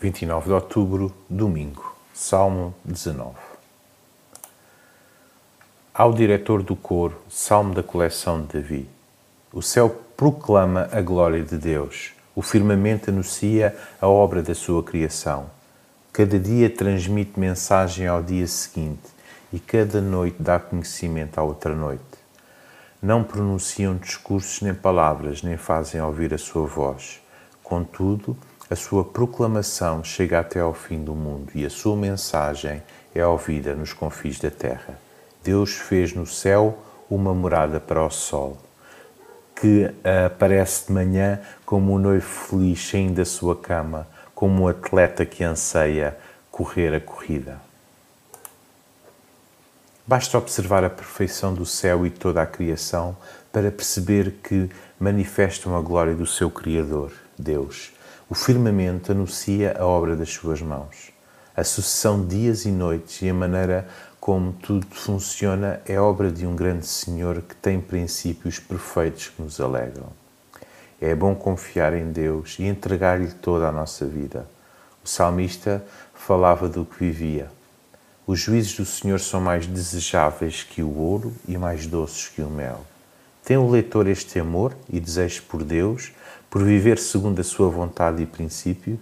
29 de outubro, domingo, Salmo 19. Ao diretor do coro, Salmo da coleção de Davi. O céu proclama a glória de Deus, o firmamento anuncia a obra da sua criação. Cada dia transmite mensagem ao dia seguinte e cada noite dá conhecimento à outra noite. Não pronunciam discursos nem palavras, nem fazem ouvir a sua voz. Contudo, a sua proclamação chega até ao fim do mundo e a sua mensagem é ouvida nos confins da terra. Deus fez no céu uma morada para o sol, que aparece de manhã como um noivo feliz saindo da sua cama, como um atleta que anseia correr a corrida. Basta observar a perfeição do céu e toda a criação para perceber que manifestam a glória do seu Criador, Deus o firmamento anuncia a obra das suas mãos. A sucessão de dias e noites e a maneira como tudo funciona é obra de um grande Senhor que tem princípios perfeitos que nos alegram. É bom confiar em Deus e entregar-lhe toda a nossa vida. O salmista falava do que vivia. Os juízos do Senhor são mais desejáveis que o ouro e mais doces que o mel. Tem o leitor este amor e desejo por Deus, por viver segundo a sua vontade e princípios?